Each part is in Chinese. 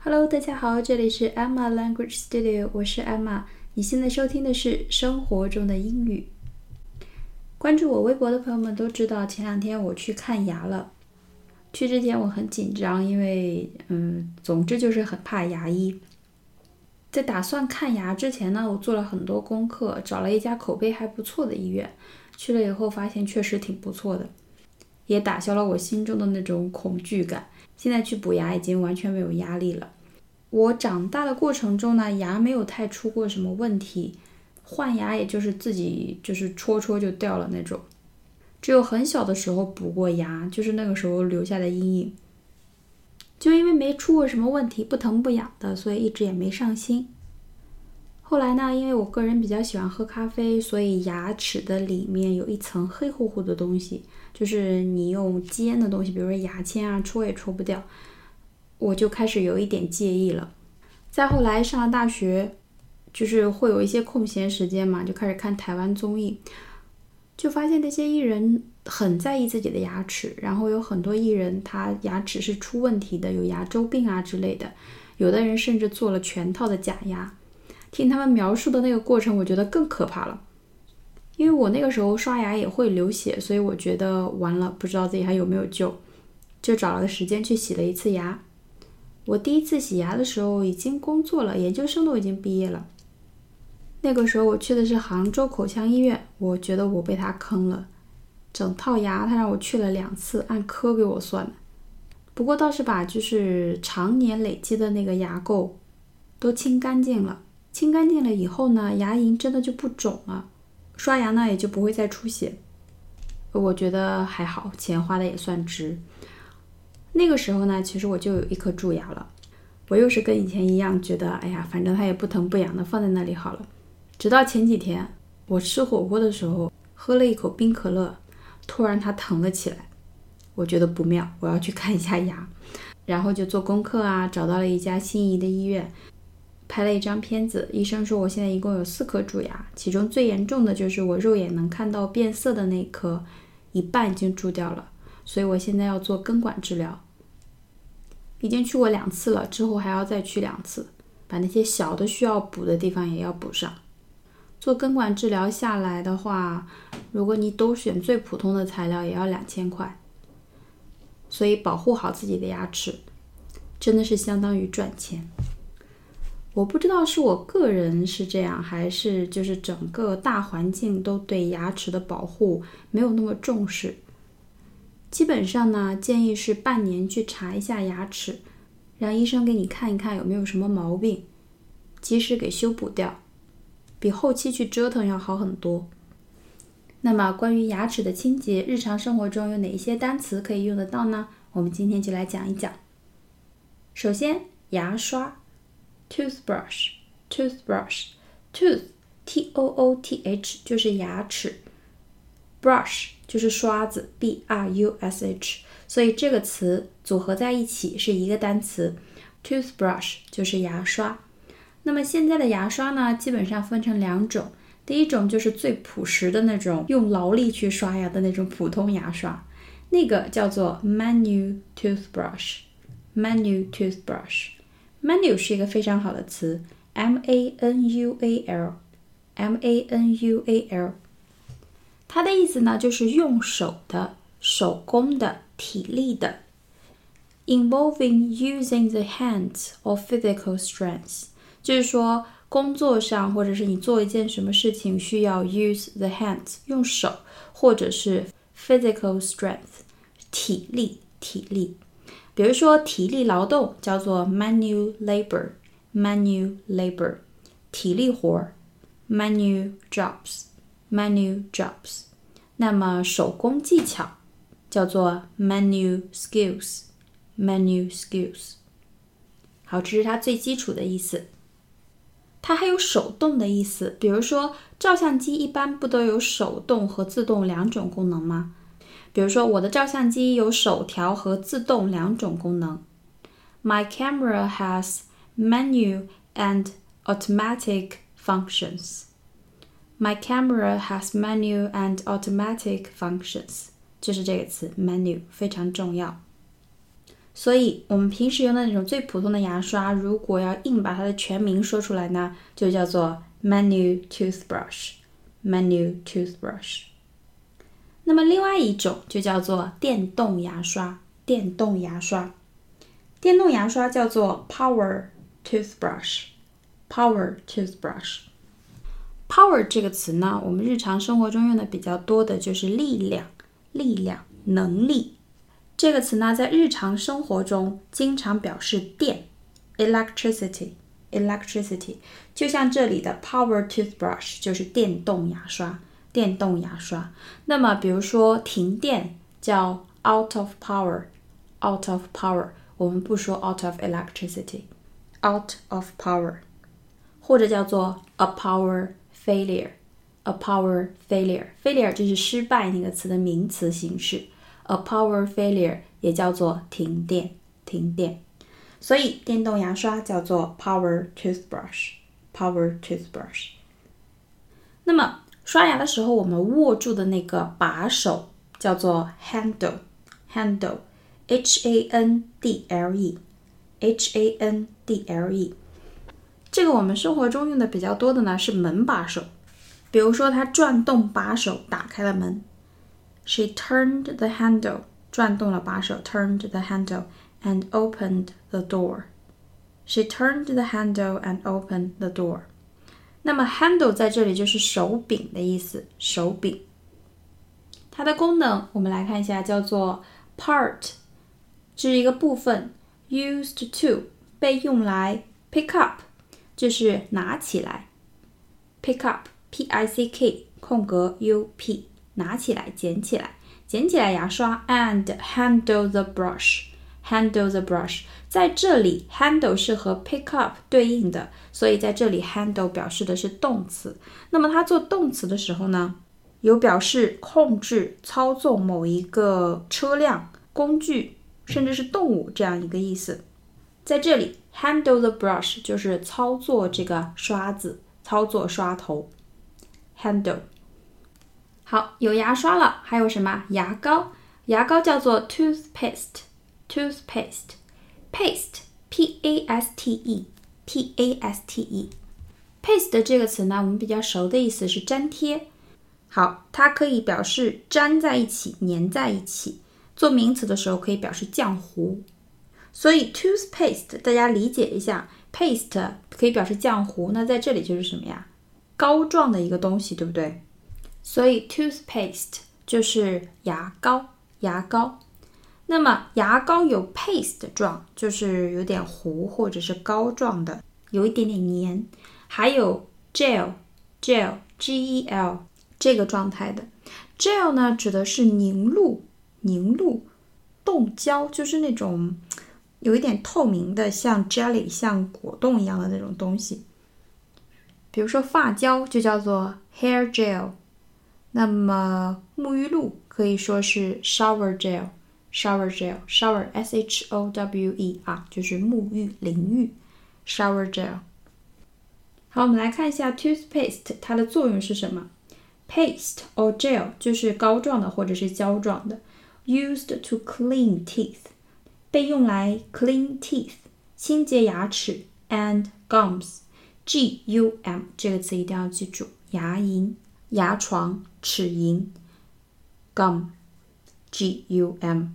Hello，大家好，这里是 Emma Language Studio，我是 Emma。你现在收听的是生活中的英语。关注我微博的朋友们都知道，前两天我去看牙了。去之前我很紧张，因为嗯，总之就是很怕牙医。在打算看牙之前呢，我做了很多功课，找了一家口碑还不错的医院。去了以后发现确实挺不错的，也打消了我心中的那种恐惧感。现在去补牙已经完全没有压力了。我长大的过程中呢，牙没有太出过什么问题，换牙也就是自己就是戳戳就掉了那种。只有很小的时候补过牙，就是那个时候留下的阴影。就因为没出过什么问题，不疼不痒的，所以一直也没上心。后来呢，因为我个人比较喜欢喝咖啡，所以牙齿的里面有一层黑乎乎的东西，就是你用尖的东西，比如说牙签啊，戳也戳不掉。我就开始有一点介意了。再后来上了大学，就是会有一些空闲时间嘛，就开始看台湾综艺。就发现那些艺人很在意自己的牙齿，然后有很多艺人他牙齿是出问题的，有牙周病啊之类的。有的人甚至做了全套的假牙。听他们描述的那个过程，我觉得更可怕了。因为我那个时候刷牙也会流血，所以我觉得完了，不知道自己还有没有救，就找了个时间去洗了一次牙。我第一次洗牙的时候已经工作了，研究生都已经毕业了。那个时候我去的是杭州口腔医院，我觉得我被他坑了，整套牙他让我去了两次，按颗给我算的。不过倒是把就是常年累积的那个牙垢都清干净了，清干净了以后呢，牙龈真的就不肿了，刷牙呢也就不会再出血。我觉得还好，钱花的也算值。那个时候呢，其实我就有一颗蛀牙了，我又是跟以前一样，觉得哎呀，反正它也不疼不痒的，放在那里好了。直到前几天，我吃火锅的时候喝了一口冰可乐，突然它疼了起来，我觉得不妙，我要去看一下牙，然后就做功课啊，找到了一家心仪的医院，拍了一张片子，医生说我现在一共有四颗蛀牙，其中最严重的就是我肉眼能看到变色的那颗，一半已经蛀掉了，所以我现在要做根管治疗，已经去过两次了，之后还要再去两次，把那些小的需要补的地方也要补上。做根管治疗下来的话，如果你都选最普通的材料，也要两千块。所以保护好自己的牙齿，真的是相当于赚钱。我不知道是我个人是这样，还是就是整个大环境都对牙齿的保护没有那么重视。基本上呢，建议是半年去查一下牙齿，让医生给你看一看有没有什么毛病，及时给修补掉。比后期去折腾要好很多。那么，关于牙齿的清洁，日常生活中有哪一些单词可以用得到呢？我们今天就来讲一讲。首先，牙刷，toothbrush，toothbrush，tooth，t-o-o-t-h 就是牙齿，brush 就是刷子，b r u s h，所以这个词组合在一起是一个单词，toothbrush 就是牙刷。那么现在的牙刷呢，基本上分成两种。第一种就是最朴实的那种，用劳力去刷牙的那种普通牙刷，那个叫做 manual toothbrush。manual toothbrush。manual 是一个非常好的词，m a n u a l，m a n u a l。它的意思呢，就是用手的、手工的、体力的，involving using the hands or physical strength。就是说，工作上或者是你做一件什么事情需要 use the hands 用手，或者是 physical strength 体力体力。 比如说体力劳动叫做 manual labor manual labor 体力活儿 manual jobs manual jobs。那么手工技巧叫做 manual skills manual skills。好，这是它最基础的意思。它还有手动的意思，比如说照相机一般不都有手动和自动两种功能吗？比如说我的照相机有手调和自动两种功能。My camera has manual and automatic functions. My camera has manual and automatic functions. 就是这个词 manual 非常重要。 所以我们平时用的那种最普通的牙刷，如果要硬把它的全名说出来呢，就叫做 manual toothbrush。manual toothbrush。 那么另外一种就叫做电动牙刷。电动牙刷，电动牙刷叫做 power toothbrush。power toothbrush。power 这个词呢，我们日常生活中用的比较多的就是力量、力量、能力。这个词呢，在日常生活中经常表示电，electricity，electricity。就像这里的 power toothbrush 就是电动牙刷，电动牙刷。那么，比如说停电叫 out of power，out of power。我们不说 out of electricity，out of power，或者叫做 a power。Failure，a power failure，failure 就是失败那个词的名词形式。A power failure 也叫做停电，停电。所以电动牙刷叫做 power toothbrush，power toothbrush。那么刷牙的时候，我们握住的那个把手叫做 handle，handle，h a n d l e，h a n d l e。这个我们生活中用的比较多的呢是门把手，比如说他转动把手打开了门，She turned the handle，转动了把手，turned the handle and opened the door。She turned the handle and opened the door。那么 handle 在这里就是手柄的意思，手柄。它的功能我们来看一下，叫做 part，这是一个部分，used to 被用来 pick up。就是拿起来，pick up，p i c k 空格 u p，拿起来，捡起来，捡起来牙刷，and handle the brush Handle the brush，在这里 handle 是和 pick up 对应的，所以在这里 handle 表示的是动词。那么它做动词的时候呢，有表示控制、操纵某一个车辆、工具，甚至是动物这样一个意思。在这里，handle the brush 就是操作这个刷子，操作刷头。handle 好，有牙刷了，还有什么牙膏？牙膏叫做 toothpaste toothpaste，toothpaste，paste，p a s t e，p a s t e，paste 这个词呢，我们比较熟的意思是粘贴。好，它可以表示粘在一起、粘在一起。做名词的时候可以表示浆糊。所以 toothpaste 大家理解一下，paste 可以表示浆糊，那在这里就是什么呀？膏状的一个东西，对不对？所以 toothpaste 就是牙膏，牙膏。那么牙膏有 paste 状，就是有点糊或者是膏状的，有一点点黏。还有 gel，gel，g e l 这个状态的 gel 呢，指的是凝露，凝露，冻胶，就是那种。有一点透明的，像 jelly，像果冻一样的那种东西。比如说发胶就叫做 hair gel，那么沐浴露可以说是 shower gel gel，shower gel，shower s h o w e 啊，就是沐浴淋浴 shower gel。好，我们来看一下 toothpaste 它的作用是什么？paste or gel 就是膏状的或者是胶状的，used to clean teeth。被用来 clean teeth 清洁牙齿 and gums，g u m 这个词一定要记住，牙龈、牙床、齿龈 G U M。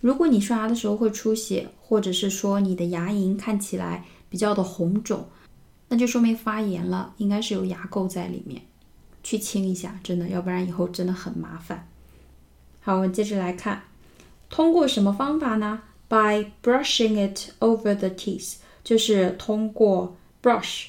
如果你刷牙的时候会出血，或者是说你的牙龈看起来比较的红肿，那就说明发炎了，应该是有牙垢在里面，去清一下，真的，要不然以后真的很麻烦。好，我们接着来看。通过什么方法呢？By brushing it over the teeth，就是通过 brush，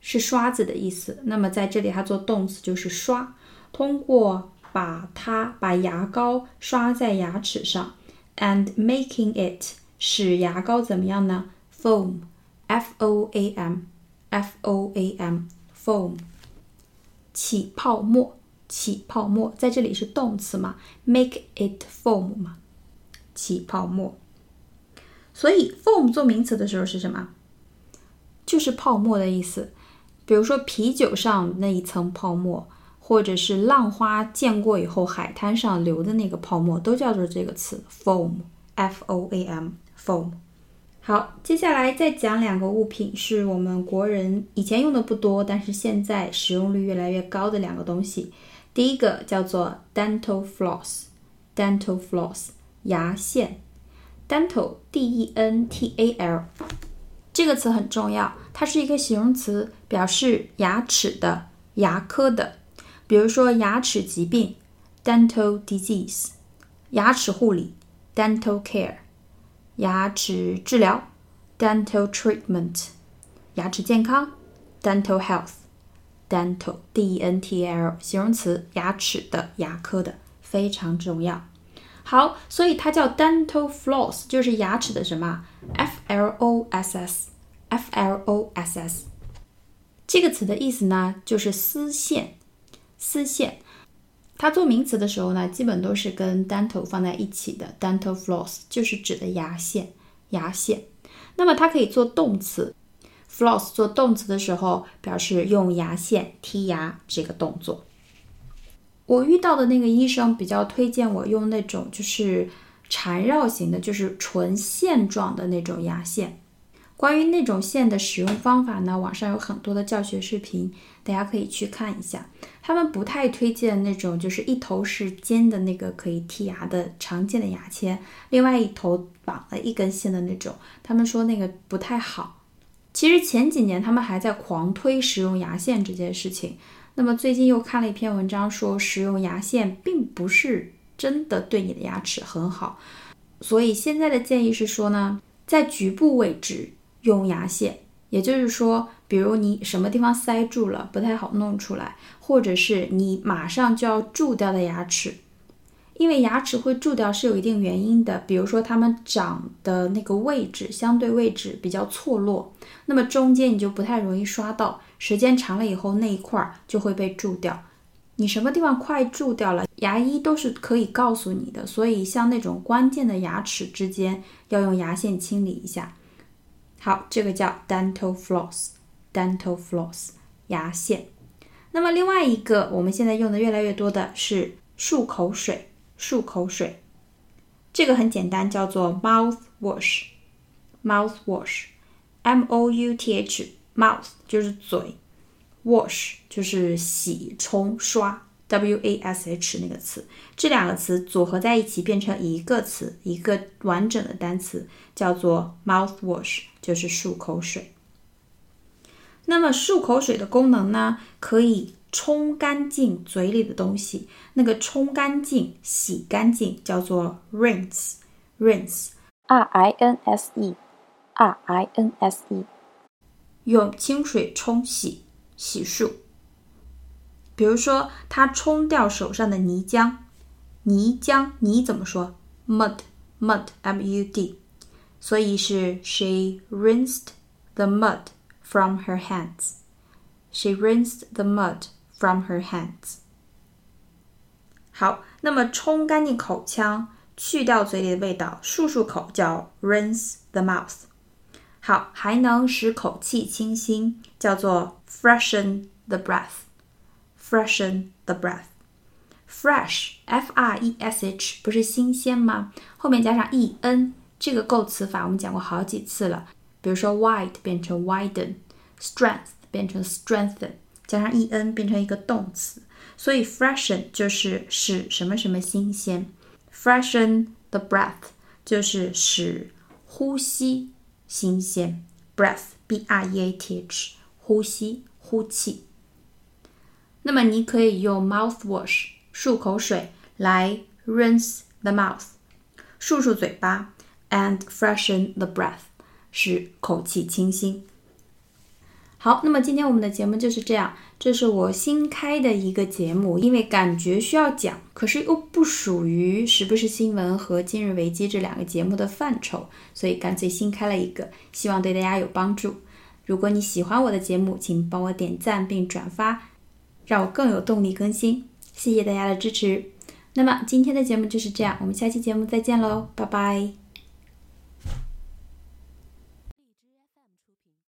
是刷子的意思。那么在这里它做动词就是刷，通过把它把牙膏刷在牙齿上，and making it 使牙膏怎么样呢？Foam，f o a m，f o a m，foam，起泡沫，起泡沫，在这里是动词嘛？Make it foam 嘛？起泡沫，所以 foam 做名词的时候是什么？就是泡沫的意思。比如说啤酒上那一层泡沫，或者是浪花溅过以后海滩上流的那个泡沫，都叫做这个词 foam。f o a m，foam。好，接下来再讲两个物品，是我们国人以前用的不多，但是现在使用率越来越高的两个东西。第一个叫做 dental floss，dental floss 牙线，dental d e n t a l 这个词很重要，它是一个形容词，表示牙齿的、牙科的。比如说牙齿疾病 dental disease，牙齿护理 dental care。牙齿治疗，dental treatment；牙齿健康，dental health；dental d e n t l 形容词，牙齿的、牙科的，非常重要。好，所以它叫 dental floss，就是牙齿的什么？f l o s s，f l o s s。这个词的意思呢，就是丝线，丝线。它做名词的时候呢，基本都是跟 dental 放在一起的。dental floss 就是指的牙线，牙线。那么它可以做动词，floss 做动词的时候，表示用牙线剔牙这个动作。我遇到的那个医生比较推荐我用那种就是缠绕型的，就是纯线状的那种牙线。关于那种线的使用方法呢，网上有很多的教学视频，大家可以去看一下。他们不太推荐那种就是一头是尖的那个可以剔牙的常见的牙签，另外一头绑了一根线的那种，他们说那个不太好。其实前几年他们还在狂推使用牙线这件事情，那么最近又看了一篇文章说使用牙线并不是真的对你的牙齿很好，所以现在的建议是说呢，在局部位置。用牙线，也就是说，比如你什么地方塞住了，不太好弄出来，或者是你马上就要蛀掉的牙齿，因为牙齿会蛀掉是有一定原因的，比如说它们长的那个位置相对位置比较错落，那么中间你就不太容易刷到，时间长了以后那一块儿就会被蛀掉。你什么地方快蛀掉了，牙医都是可以告诉你的，所以像那种关键的牙齿之间要用牙线清理一下。好，这个叫 dental floss Dental floss，牙线。那么另外一个我们现在用的越来越多的是漱口水，漱口水。这个很简单，叫做 mouth wash，mouth wash，m o u t h，mouth 就是嘴，wash 就是洗、冲、刷。W A S H 那个词，这两个词组合在一起变成一个词，一个完整的单词，叫做 mouthwash，就是漱口水。那么漱口水的功能呢，可以冲干净嘴里的东西。那个冲干净、洗干净叫做 rinse，rinse，R I N S E，R I N S E，用清水冲洗、洗漱。比如说，他冲掉手上的泥浆，泥浆，泥怎么说？mud，mud，m u d，所以是 she rinsed the mud from her hands。she rinsed the mud from her hands。好，那么冲干净口腔，去掉嘴里的味道，漱漱口叫 rinse the mouth。好，还能使口气清新，叫做 freshen the breath。Freshen the breath. Fresh, F-R-E-S-H，不是新鲜吗？后面加上 e-n，这个构词法我们讲过好几次了。 比如说，wide 变成 widen，strength 变成 strengthen，加上 e-n 变成一个动词。所以 freshen 就是使什么什么新鲜。Freshen the breath 就是使呼吸新鲜。Breath, B-R-E-A-T-H，呼吸，呼气。那么你可以用 mouthwash 漱口水来 rinse the mouth 漱漱嘴巴 and freshen the breath 使口气清新。好，那么今天我们的节目就是这样。这是我新开的一个节目，因为感觉需要讲，可是又不属于时不时新闻和今日维基这两个节目的范畴，所以干脆新开了一个，希望对大家有帮助。如果你喜欢我的节目，请帮我点赞并转发。让我更有动力更新，谢谢大家的支持。那么今天的节目就是这样，我们下期节目再见喽，拜拜。